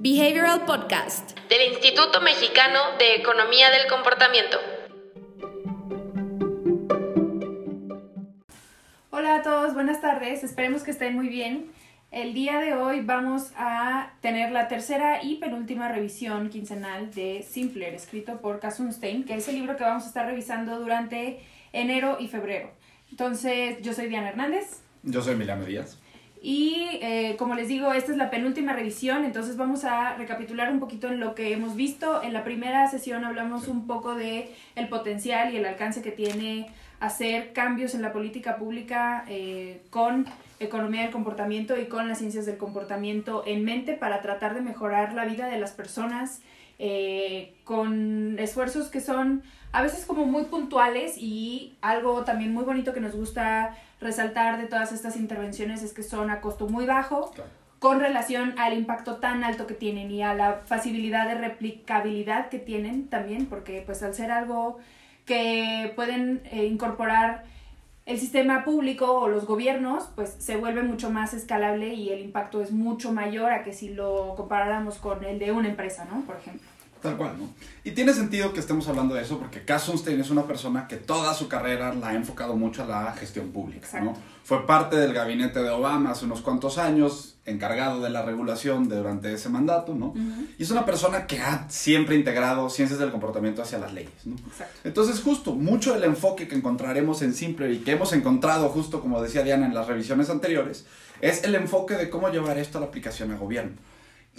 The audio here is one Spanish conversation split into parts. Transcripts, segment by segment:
Behavioral Podcast del Instituto Mexicano de Economía del Comportamiento. Hola a todos, buenas tardes, esperemos que estén muy bien. El día de hoy vamos a tener la tercera y penúltima revisión quincenal de Simpler, escrito por Kasunstein, que es el libro que vamos a estar revisando durante enero y febrero. Entonces, yo soy Diana Hernández. Yo soy Emiliano Díaz. Y eh, como les digo, esta es la penúltima revisión, entonces vamos a recapitular un poquito en lo que hemos visto. En la primera sesión hablamos un poco de el potencial y el alcance que tiene hacer cambios en la política pública eh, con economía del comportamiento y con las ciencias del comportamiento en mente para tratar de mejorar la vida de las personas eh, con esfuerzos que son a veces como muy puntuales y algo también muy bonito que nos gusta resaltar de todas estas intervenciones es que son a costo muy bajo con relación al impacto tan alto que tienen y a la facilidad de replicabilidad que tienen también, porque pues al ser algo que pueden eh, incorporar el sistema público o los gobiernos, pues se vuelve mucho más escalable y el impacto es mucho mayor a que si lo comparáramos con el de una empresa, ¿no? Por ejemplo. Tal cual, ¿no? Y tiene sentido que estemos hablando de eso porque Sunstein es una persona que toda su carrera la ha enfocado mucho a la gestión pública, ¿no? Fue parte del gabinete de Obama hace unos cuantos años, encargado de la regulación de, durante ese mandato, ¿no? Y es una persona que ha siempre integrado ciencias del comportamiento hacia las leyes, ¿no? Entonces, justo, mucho del enfoque que encontraremos en Simple y que hemos encontrado, justo como decía Diana en las revisiones anteriores, es el enfoque de cómo llevar esto a la aplicación a gobierno.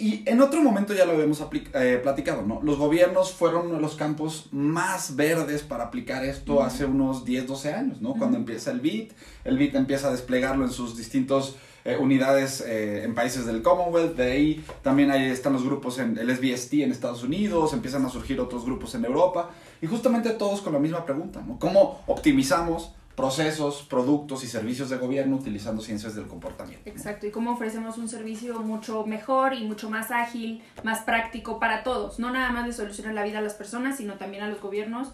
Y en otro momento ya lo habíamos eh, platicado, ¿no? Los gobiernos fueron uno de los campos más verdes para aplicar esto hace unos 10, 12 años, ¿no? Cuando empieza el BIT, el BIT empieza a desplegarlo en sus distintos eh, unidades eh, en países del Commonwealth, de ahí también ahí están los grupos en el SBST en Estados Unidos, empiezan a surgir otros grupos en Europa, y justamente todos con la misma pregunta, ¿no? ¿Cómo optimizamos procesos, productos y servicios de gobierno utilizando ciencias del comportamiento. Exacto, y cómo ofrecemos un servicio mucho mejor y mucho más ágil, más práctico para todos, no nada más de solucionar la vida a las personas, sino también a los gobiernos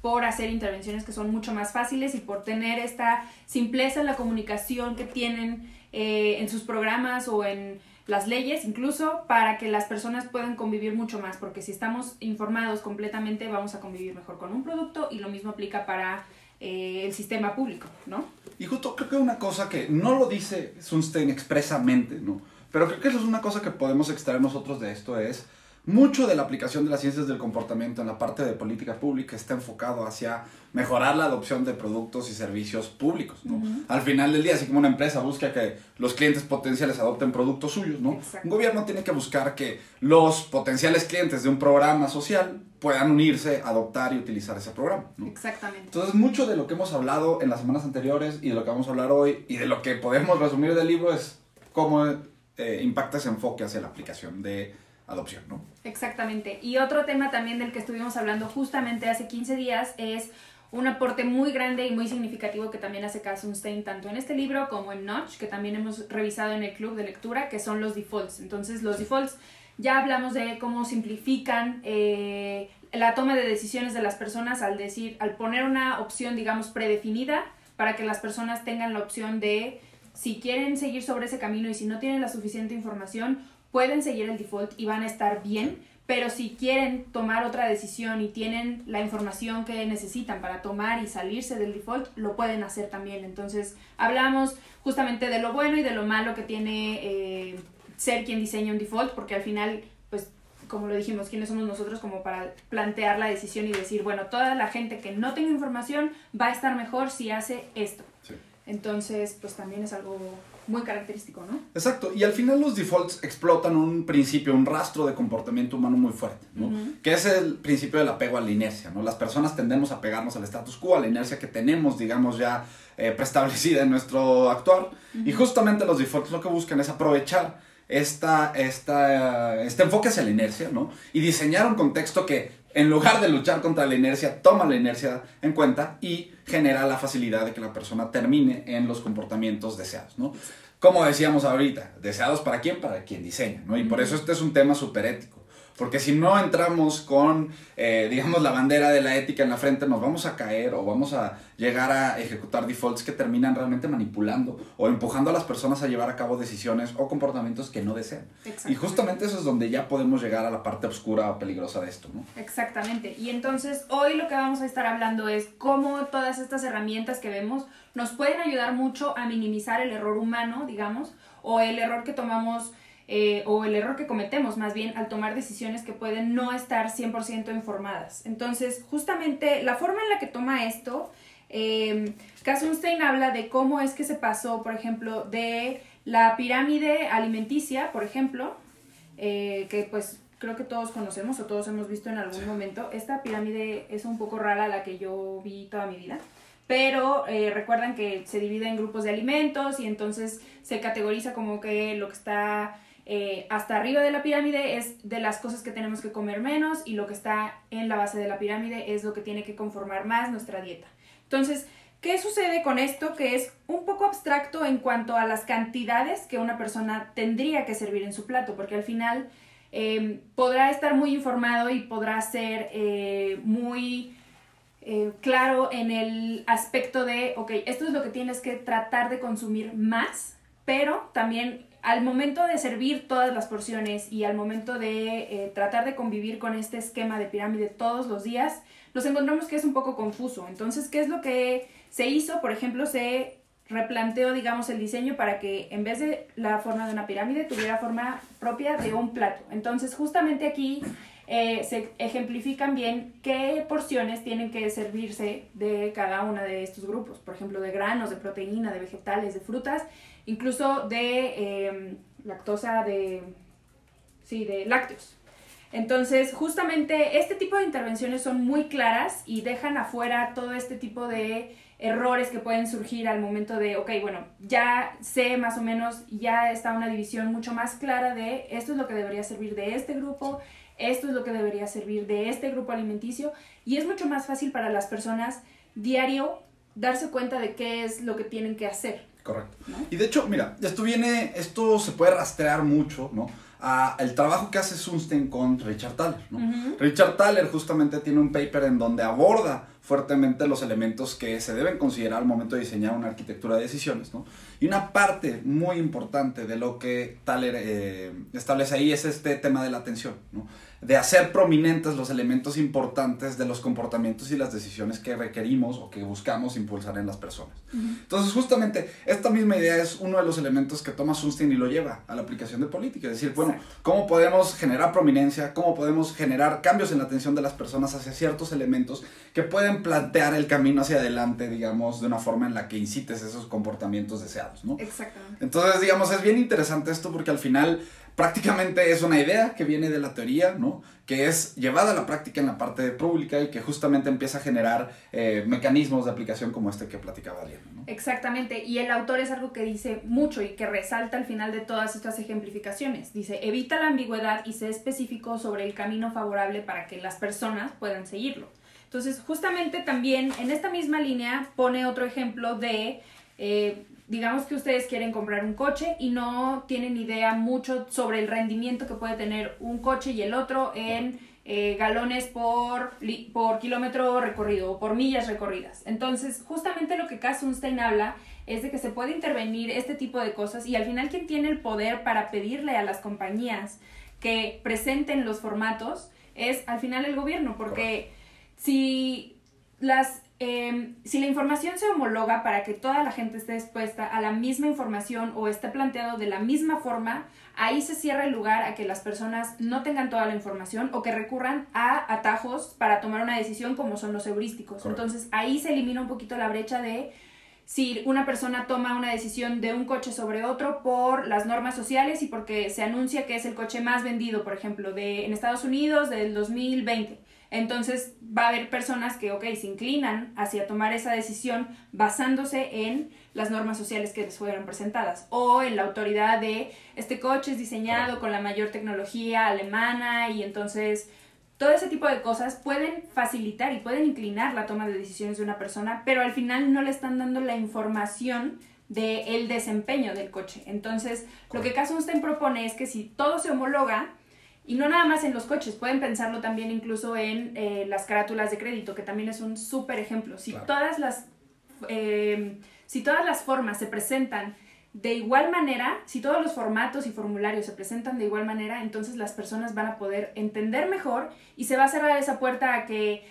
por hacer intervenciones que son mucho más fáciles y por tener esta simpleza en la comunicación que tienen eh, en sus programas o en las leyes, incluso para que las personas puedan convivir mucho más, porque si estamos informados completamente vamos a convivir mejor con un producto y lo mismo aplica para eh, el sistema público, ¿no? Y justo creo que una cosa que no lo dice Sunstein expresamente, ¿no? Pero creo que eso es una cosa que podemos extraer nosotros de esto es mucho de la aplicación de las ciencias del comportamiento en la parte de política pública está enfocado hacia mejorar la adopción de productos y servicios públicos. ¿no? Al final del día, así como una empresa busca que los clientes potenciales adopten productos suyos, ¿no? un gobierno tiene que buscar que los potenciales clientes de un programa social puedan unirse, adoptar y utilizar ese programa. ¿no? Exactamente. Entonces, mucho de lo que hemos hablado en las semanas anteriores y de lo que vamos a hablar hoy y de lo que podemos resumir del libro es cómo eh, impacta ese enfoque hacia la aplicación de adopción, ¿no? Exactamente. Y otro tema también del que estuvimos hablando justamente hace 15 días es un aporte muy grande y muy significativo que también hace Kasunstein tanto en este libro como en Notch, que también hemos revisado en el club de lectura, que son los defaults. Entonces, los defaults ya hablamos de cómo simplifican eh, la toma de decisiones de las personas al decir, al poner una opción, digamos, predefinida para que las personas tengan la opción de si quieren seguir sobre ese camino y si no tienen la suficiente información, pueden seguir el default y van a estar bien, pero si quieren tomar otra decisión y tienen la información que necesitan para tomar y salirse del default, lo pueden hacer también. Entonces, hablamos justamente de lo bueno y de lo malo que tiene eh, ser quien diseña un default, porque al final, pues, como lo dijimos, ¿quiénes somos nosotros como para plantear la decisión y decir, bueno, toda la gente que no tenga información va a estar mejor si hace esto? Entonces, pues también es algo muy característico, ¿no? Exacto, y al final los defaults explotan un principio, un rastro de comportamiento humano muy fuerte, ¿no? Que es el principio del apego a la inercia, ¿no? Las personas tendemos a pegarnos al status quo, a la inercia que tenemos, digamos, ya eh, preestablecida en nuestro actuar, y justamente los defaults lo que buscan es aprovechar esta, esta, este enfoque hacia la inercia, ¿no? Y diseñar un contexto que en lugar de luchar contra la inercia, toma la inercia en cuenta y genera la facilidad de que la persona termine en los comportamientos deseados, ¿no? Como decíamos ahorita, deseados para quién? Para quien diseña, ¿no? Y por eso este es un tema súper ético. Porque si no entramos con, eh, digamos, la bandera de la ética en la frente, nos vamos a caer o vamos a llegar a ejecutar defaults que terminan realmente manipulando o empujando a las personas a llevar a cabo decisiones o comportamientos que no desean. Y justamente eso es donde ya podemos llegar a la parte oscura o peligrosa de esto, ¿no? Exactamente. Y entonces hoy lo que vamos a estar hablando es cómo todas estas herramientas que vemos nos pueden ayudar mucho a minimizar el error humano, digamos, o el error que tomamos eh, o el error que cometemos más bien al tomar decisiones que pueden no estar 100% informadas. Entonces, justamente la forma en la que toma esto, eh, habla de cómo es que se pasó, por ejemplo, de la pirámide alimenticia, por ejemplo, eh, que pues creo que todos conocemos o todos hemos visto en algún momento. Esta pirámide es un poco rara la que yo vi toda mi vida pero eh, recuerdan que se divide en grupos de alimentos y entonces se categoriza como que lo que está eh, hasta arriba de la pirámide es de las cosas que tenemos que comer menos y lo que está en la base de la pirámide es lo que tiene que conformar más nuestra dieta. Entonces, ¿qué sucede con esto? Que es un poco abstracto en cuanto a las cantidades que una persona tendría que servir en su plato, porque al final em, podrá estar muy informado y podrá ser eh, muy eh, claro en el aspecto de, ok, esto es lo que tienes que tratar de consumir más, pero también al momento de servir todas las porciones y al momento de eh, tratar de convivir con este esquema de pirámide todos los días, nos encontramos que es un poco confuso. Entonces, ¿qué es lo que se hizo? Por ejemplo, se replanteó, digamos, el diseño para que en vez de la forma de una pirámide tuviera forma propia de un plato. Entonces, justamente aquí eh, se ejemplifican bien qué porciones tienen que servirse de cada uno de estos grupos. Por ejemplo, de granos, de proteína, de vegetales, de frutas incluso de em, lactosa, de, sí, de lácteos. Entonces, justamente este tipo de intervenciones son muy claras y dejan afuera todo este tipo de errores que pueden surgir al momento de, ok, bueno, ya sé más o menos, ya está una división mucho más clara de esto es lo que debería servir de este grupo, esto es lo que debería servir de este grupo alimenticio y es mucho más fácil para las personas diario darse cuenta de qué es lo que tienen que hacer. Correcto. Y de hecho, mira, esto viene, esto se puede rastrear mucho, ¿no? A el trabajo que hace Sunstein con Richard Thaler, ¿no? Richard Thaler justamente tiene un paper en donde aborda fuertemente los elementos que se deben considerar al momento de diseñar una arquitectura de decisiones, ¿no? Y una parte muy importante de lo que Thaler eh, establece ahí es este tema de la atención, ¿no? De hacer prominentes los elementos importantes de los comportamientos y las decisiones que requerimos o que buscamos impulsar en las personas. Entonces, justamente, esta misma idea es uno de los elementos que toma Sunstein y lo lleva a la aplicación de política. Es decir, bueno, ¿cómo podemos generar prominencia? ¿Cómo podemos generar cambios en la atención de las personas hacia ciertos elementos que pueden plantear el camino hacia adelante, digamos, de una forma en la que incites esos comportamientos deseados, ¿no? Exactamente. Entonces, digamos, es bien interesante esto porque al final prácticamente es una idea que viene de la teoría, ¿no? Que es llevada a la práctica en la parte pública y que justamente empieza a generar eh, mecanismos de aplicación como este que platicaba Diana. Exactamente, y el autor es algo que dice mucho y que resalta al final de todas estas ejemplificaciones. Dice, evita la ambigüedad y sé específico sobre el camino favorable para que las personas puedan seguirlo. Entonces, justamente también en esta misma línea pone otro ejemplo de... Eh, digamos que ustedes quieren comprar un coche y no tienen idea mucho sobre el rendimiento que puede tener un coche y el otro en eh, galones por, por kilómetro recorrido o por millas recorridas. Entonces, justamente lo que Kasunstein habla es de que se puede intervenir este tipo de cosas y al final quien tiene el poder para pedirle a las compañías que presenten los formatos es al final el gobierno, porque si las Em, si la información se homologa para que toda la gente esté expuesta a la misma información o esté planteado de la misma forma, ahí se cierra el lugar a que las personas no tengan toda la información o que recurran a atajos para tomar una decisión como son los heurísticos. Entonces ahí se elimina un poquito la brecha de si una persona toma una decisión de un coche sobre otro por las normas sociales y porque se anuncia que es el coche más vendido, por ejemplo, de, en Estados Unidos del 2020 entonces va a haber personas que, ok, se inclinan hacia tomar esa decisión basándose en las normas sociales que les fueron presentadas o en la autoridad de este coche es diseñado con la mayor tecnología alemana y entonces todo ese tipo de cosas pueden facilitar y pueden inclinar la toma de decisiones de una persona, pero al final no le están dando la información del el desempeño del coche. Entonces, lo que Kasunstein propone es que si todo se homologa, Y no nada más en los coches, pueden pensarlo también incluso en eh, las carátulas de crédito, que también es un súper ejemplo. Si, todas las, eh, si todas las formas se presentan de igual manera, si todos los formatos y formularios se presentan de igual manera, entonces las personas van a poder entender mejor y se va a cerrar esa puerta a que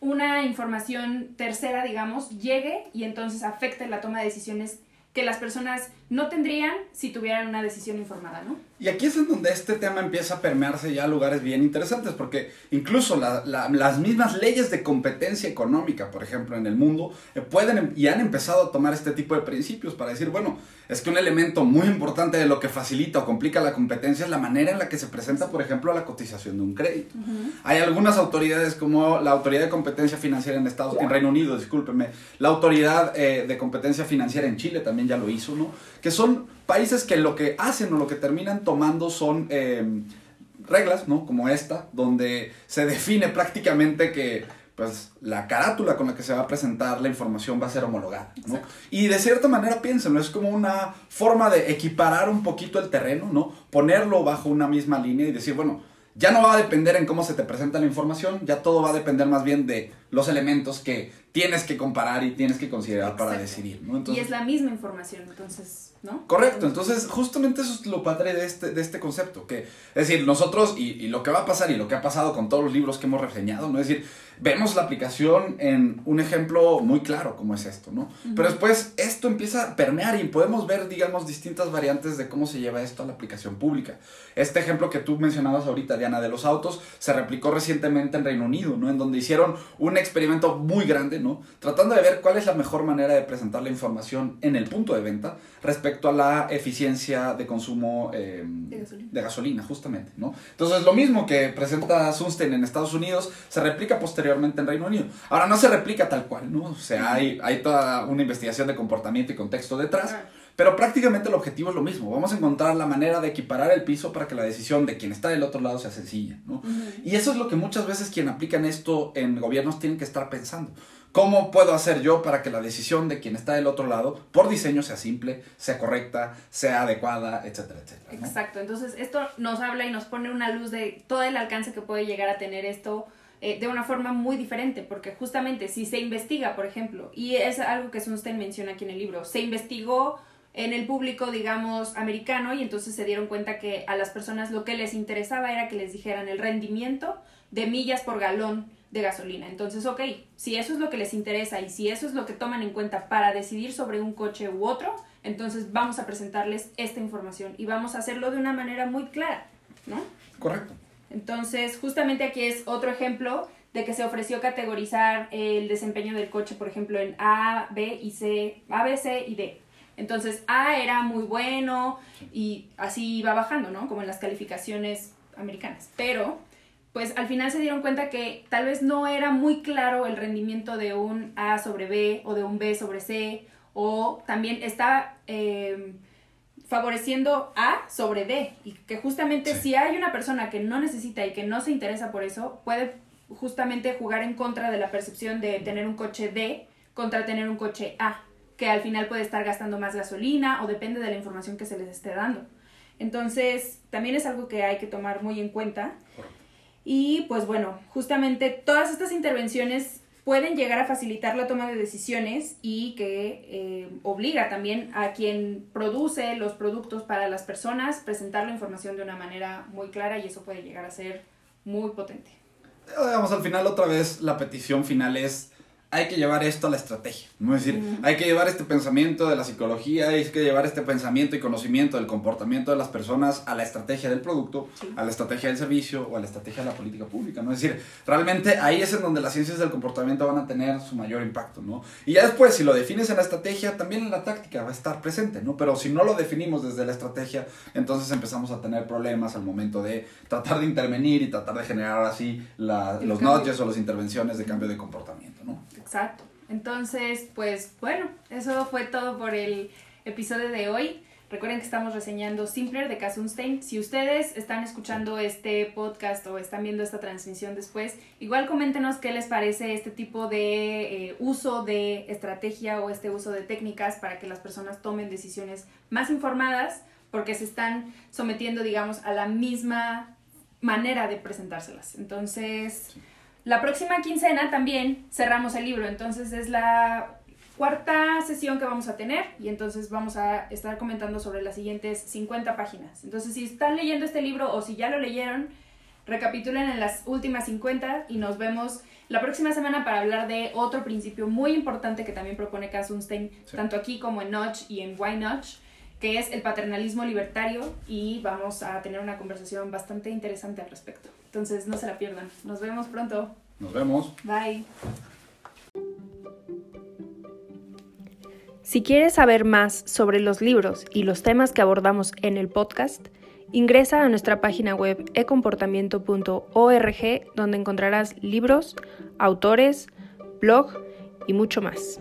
una información tercera, digamos, llegue y entonces afecte la toma de decisiones que las personas no tendrían si tuvieran una decisión informada, ¿no? Y aquí es en donde este tema empieza a permearse ya a lugares bien interesantes, porque incluso las mismas leyes de competencia económica, por ejemplo, en el mundo, eh, pueden y han empezado a tomar este tipo de principios para decir, bueno, es que un elemento muy importante de lo que facilita o complica la competencia es la manera en la que se presenta, por ejemplo, la cotización de un crédito. Hay algunas autoridades como la Autoridad de Competencia Financiera en Estados en Reino Unido, discúlpeme, la Autoridad eh, de Competencia Financiera en Chile también ya lo hizo, ¿no? Que son países que lo que hacen o lo que terminan tomando son eh, reglas, ¿no? Como esta, donde se define prácticamente que pues la carátula con la que se va a presentar la información va a ser homologada, ¿no? Y de cierta manera piénsenlo, es como una forma de equiparar un poquito el terreno, ¿no? Ponerlo bajo una misma línea y decir, bueno, ya no va a depender en cómo se te presenta la información, ya todo va a depender más bien de los elementos que tienes que comparar y tienes que considerar para decidir, ¿no? y es la misma información, entonces, ¿no? Correcto, entonces justamente eso es lo padre de este, de este concepto, que es decir, nosotros y, y lo que va a pasar y lo que ha pasado con todos los libros que hemos reseñado, ¿no? Es decir, vemos la aplicación en un ejemplo muy claro como es esto, ¿no? Pero después esto empieza a permear y podemos ver, digamos, distintas variantes de cómo se lleva esto a la aplicación pública. Este ejemplo que tú mencionabas ahorita, Diana, de los autos, se replicó recientemente en Reino Unido, ¿no? En donde hicieron un experimento muy grande, ¿no? Tratando de ver cuál es la mejor manera de presentar la información en el punto de venta respecto a la eficiencia de consumo eh, de, gasolina. de, gasolina. justamente, ¿no? Entonces, lo mismo que presenta Sunstein en Estados Unidos se replica posteriormente en Reino Unido. Ahora no se replica tal cual, ¿no? O sea, hay, hay toda una investigación de comportamiento y contexto detrás. Pero prácticamente el objetivo es lo mismo. Vamos a encontrar la manera de equiparar el piso para que la decisión de quien está del otro lado sea sencilla. ¿no? Y eso es lo que muchas veces quien aplican esto en gobiernos tienen que estar pensando. ¿Cómo puedo hacer yo para que la decisión de quien está del otro lado, por diseño, sea simple, sea correcta, sea adecuada, etcétera, etcétera? Exacto. Entonces, esto nos habla y nos pone una luz de todo el alcance que puede llegar a tener esto eh, de una forma muy diferente, porque justamente si se investiga, por ejemplo, y es algo que Sunstein menciona aquí en el libro, se investigó en el público, digamos, americano y entonces se dieron cuenta que a las personas lo que les interesaba era que les dijeran el rendimiento de millas por galón de gasolina. Entonces, ok, si eso es lo que les interesa y si eso es lo que toman en cuenta para decidir sobre un coche u otro, entonces vamos a presentarles esta información y vamos a hacerlo de una manera muy clara, ¿no? Correcto. Entonces, justamente aquí es otro ejemplo de que se ofreció categorizar el desempeño del coche, por ejemplo, en A, B y C, A, B, C y D. Entonces, A era muy bueno y así iba bajando, ¿no? Como en las calificaciones americanas. Pero, pues al final se dieron cuenta que tal vez no era muy claro el rendimiento de un A sobre B o de un B sobre C, o también estaba... Eh, favoreciendo A sobre D y que justamente si hay una persona que no necesita y que no se interesa por eso, puede justamente jugar en contra de la percepción de tener un coche D contra tener un coche A, que al final puede estar gastando más gasolina o depende de la información que se les esté dando. Entonces, también es algo que hay que tomar muy en cuenta. Y pues bueno, justamente todas estas intervenciones pueden llegar a facilitar la toma de decisiones y que eh, obliga también a quien produce los productos para las personas presentar la información de una manera muy clara y eso puede llegar a ser muy potente. Digamos, al final otra vez la petición final es hay que llevar esto a la estrategia. ¿no? Es decir, hay que llevar este pensamiento de la psicología, hay que llevar este pensamiento y conocimiento del comportamiento de las personas a la estrategia del producto, a la estrategia del servicio o a la estrategia de la política pública. ¿no? Es decir, realmente ahí es en donde las ciencias del comportamiento van a tener su mayor impacto. ¿no? Y ya después, si lo defines en la estrategia, también en la táctica va a estar presente. ¿no? Pero si no lo definimos desde la estrategia, entonces empezamos a tener problemas al momento de tratar de intervenir y tratar de generar así los notches o las intervenciones de cambio de comportamiento. ¿no? Exacto. Entonces, pues bueno, eso fue todo por el episodio de hoy. Recuerden que estamos reseñando Simpler de Kasunstein. Si ustedes están escuchando este podcast o están viendo esta transmisión después, igual coméntenos qué les parece este tipo de eh, uso de estrategia o este uso de técnicas para que las personas tomen decisiones más informadas porque se están sometiendo, digamos, a la misma manera de presentárselas. Entonces, la próxima quincena también cerramos el libro, entonces es la cuarta sesión que vamos a tener y entonces vamos a estar comentando sobre las siguientes 50 páginas. Entonces, si están leyendo este libro o si ya lo leyeron, recapitulen en las últimas 50 y nos vemos la próxima semana para hablar de otro principio muy importante que también propone Cass tanto aquí como en Notch y en Why Notch, que es el paternalismo libertario y vamos a tener una conversación bastante interesante al respecto. Entonces, no se la pierdan. Nos vemos pronto. Nos vemos. Bye. Si quieres saber más sobre los libros y los temas que abordamos en el podcast, ingresa a nuestra página web ecomportamiento.org donde encontrarás libros, autores, blog y mucho más.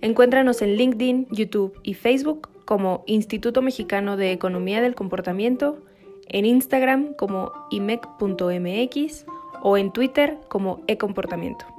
Encuéntranos en LinkedIn, YouTube y Facebook como Instituto Mexicano de Economía del Comportamiento, en Instagram como imec.mx o en Twitter como ecomportamiento.